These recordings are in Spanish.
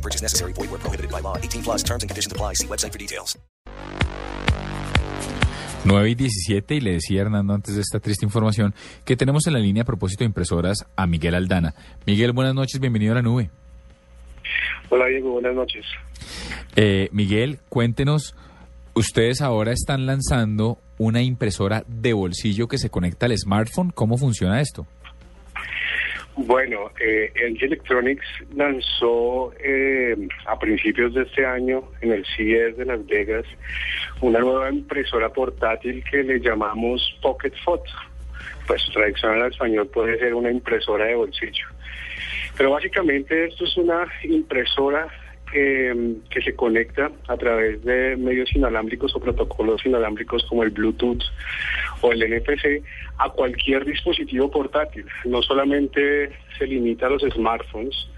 No purchase necessary. Void where prohibited by law. 18 plus terms and conditions apply. See website for details. 9 y 17 y le decía Hernando antes de esta triste información que tenemos en la línea a propósito de impresoras a Miguel Aldana. Miguel, buenas noches, bienvenido a la nube. Hola Diego, buenas noches. Eh, Miguel, cuéntenos, ustedes ahora están lanzando una impresora de bolsillo que se conecta al smartphone. ¿Cómo funciona esto? Bueno, eh, LG Electronics lanzó eh, a principios de este año en el CES de Las Vegas una nueva impresora portátil que le llamamos Pocket Photo. Pues traducción al español puede ser una impresora de bolsillo. Pero básicamente esto es una impresora eh, que se conecta a través de medios inalámbricos o protocolos inalámbricos como el Bluetooth o el NFC a cualquier dispositivo portátil. No solamente se limita a los smartphones,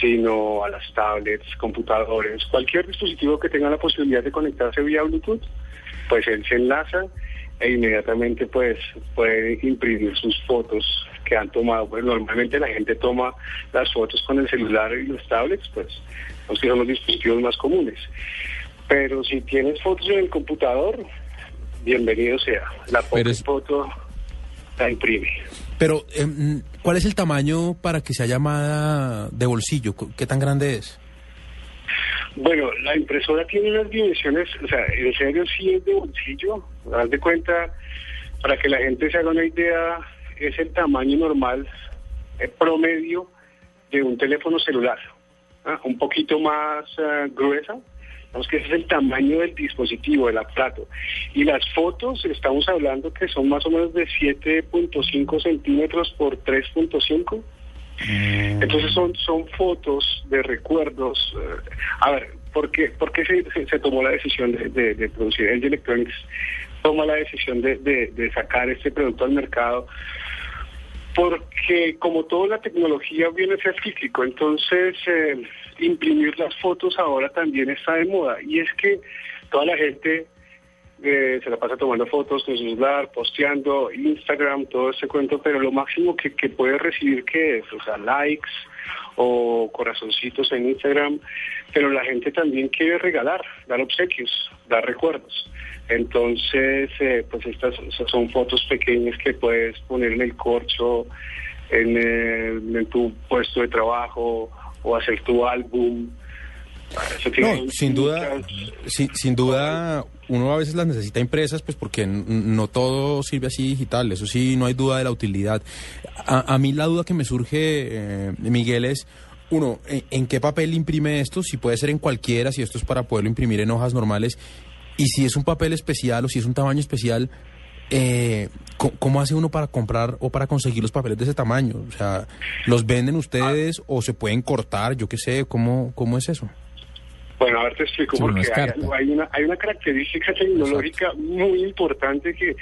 sino a las tablets, computadores, cualquier dispositivo que tenga la posibilidad de conectarse vía Bluetooth, pues él se enlaza e inmediatamente pues puede imprimir sus fotos que han tomado. Pues normalmente la gente toma las fotos con el celular y los tablets, pues los que son los dispositivos más comunes. Pero si tienes fotos en el computador, bienvenido sea. La foto la imprime. Pero, eh, ¿cuál es el tamaño para que sea llamada de bolsillo? ¿Qué tan grande es? Bueno, la impresora tiene unas dimensiones, o sea, en serio sí es de bolsillo. Haz de cuenta, para que la gente se haga una idea, es el tamaño normal, el promedio de un teléfono celular. ¿ah? Un poquito más uh, gruesa, Que ese es el tamaño del dispositivo, del aparato. Y las fotos, estamos hablando que son más o menos de 7.5 centímetros por 3.5. Entonces son, son fotos de recuerdos. a ver, ¿por qué, por qué se, se, tomó la decisión de, de, producir? El Electronics toma la decisión de, de, sacar este producto al mercado porque como toda la tecnología viene a ser cíclico, entonces eh, imprimir las fotos ahora también está de moda. Y es que toda la gente eh, se la pasa tomando fotos con su celular, posteando, Instagram, todo ese cuento, pero lo máximo que, que puede recibir que es, o sea, likes o corazoncitos en Instagram, pero la gente también quiere regalar, dar obsequios, dar recuerdos. Entonces, eh, pues estas son fotos pequeñas que puedes poner en el corcho, en, en tu puesto de trabajo o hacer tu álbum. No, sin duda, sin, duda, uno a veces las necesita impresas, pues porque no todo sirve así digital, eso sí, no hay duda de la utilidad. A, mí la duda que me surge, eh, Miguel, es, uno, ¿en, qué papel imprime esto? Si puede ser en cualquiera, si esto es para poderlo imprimir en hojas normales, y si es un papel especial o si es un tamaño especial, eh, ¿cómo hace uno para comprar o para conseguir los papeles de ese tamaño? O sea, ¿los venden ustedes o se pueden cortar? Yo qué sé, ¿cómo, cómo es eso? Bueno, a ver, te explico, porque hay, una, hay una característica tecnológica muy importante que,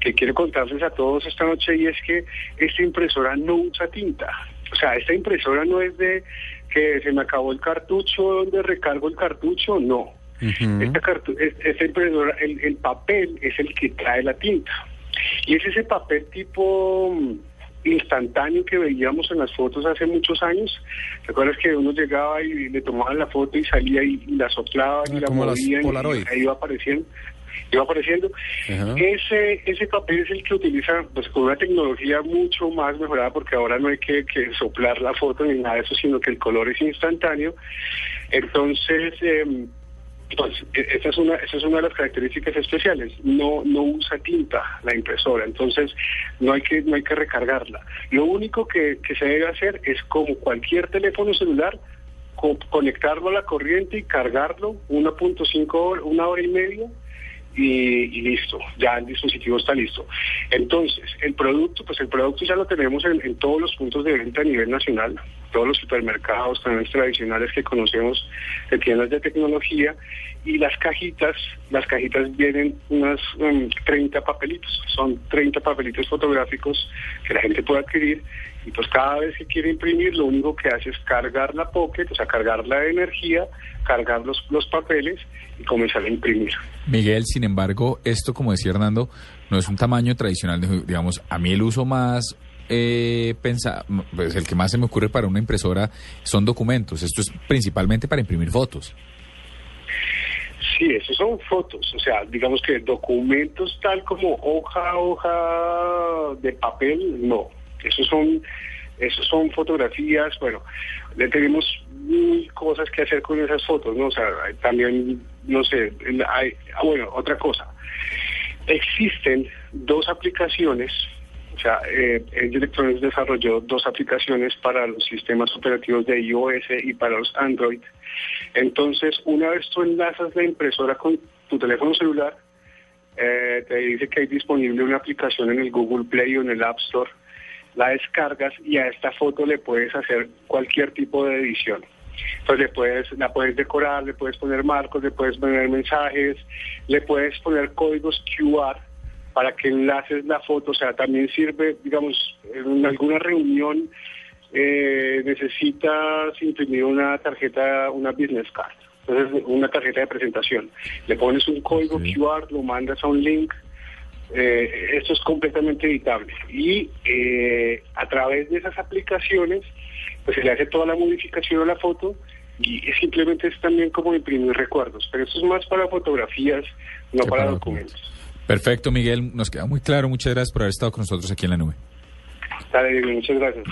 que quiero contarles a todos esta noche y es que esta impresora no usa tinta. O sea, esta impresora no es de que se me acabó el cartucho, donde recargo el cartucho, no. Esta, impresora, el, el papel es el que trae la tinta. Y es ese papel tipo mm, instantáneo que veíamos en las fotos hace muchos años. ¿Te acuerdas que uno llegaba y le tomaban la foto y salía y, la soplaban y la movían y iba apareciendo? iba apareciendo. Ese ese papel es el que utiliza pues con una tecnología mucho más mejorada porque ahora no hay que, que soplar la foto ni nada de eso, sino que el color es instantáneo. Entonces, eh, entonces, e, esa es una, esa es una de las características especiales. No, no usa tinta la impresora, entonces no hay que, no hay que recargarla. Lo único que, que se debe hacer es como cualquier teléfono celular, conectarlo a la corriente y cargarlo 1.5 horas, una hora y media y, listo, ya el dispositivo está listo. Entonces, el producto, pues el producto ya lo tenemos en, en todos los puntos de venta a nivel nacional. Todos los supermercados, también tradicionales que conocemos de tiendas de tecnología, y las cajitas, las cajitas vienen unas 30 um, papelitos, son 30 papelitos fotográficos que la gente puede adquirir y pues cada vez que quiere imprimir lo único que hace es cargar la pocket, o sea, cargar la energía, cargar los, los papeles y comenzar a imprimir. Miguel, sin embargo, esto como decía Hernando, no es un tamaño tradicional, digamos, a mí el uso más eh, pues el que más se me ocurre para una impresora son documentos. Esto es principalmente para imprimir fotos. Sí, esos son fotos, o sea, digamos que documentos tal como hoja, hoja de papel, no. Esos son, esos son fotografías, bueno, le tenemos mil cosas que hacer con esas fotos, ¿no? O sea, también, no sé, hay, ah, bueno, otra cosa. Existen dos aplicaciones o sea, eh, Electronics desarrolló dos aplicaciones para los sistemas operativos de iOS y para los Android. Entonces, una vez tú enlazas la impresora con tu teléfono celular, eh, te dice que hay disponible una aplicación en el Google Play o en el App Store. La descargas y a esta foto le puedes hacer cualquier tipo de edición. Entonces le puedes, la puedes decorar, le puedes poner marcos, le puedes poner mensajes, le puedes poner códigos QR para que enlaces la foto, o sea, también sirve, digamos, en alguna reunión eh, necesitas imprimir una tarjeta, una business card, entonces una tarjeta de presentación. Le pones un código QR, lo mandas a un link, eh, esto es completamente editable. Y eh, a través de esas aplicaciones, pues se le hace toda la modificación a la foto y simplemente es también como imprimir recuerdos, pero eso es más para fotografías, no para documentos. Perfecto, Miguel, nos queda muy claro. Muchas gracias por haber estado con nosotros aquí en la nube. Dale, muchas gracias.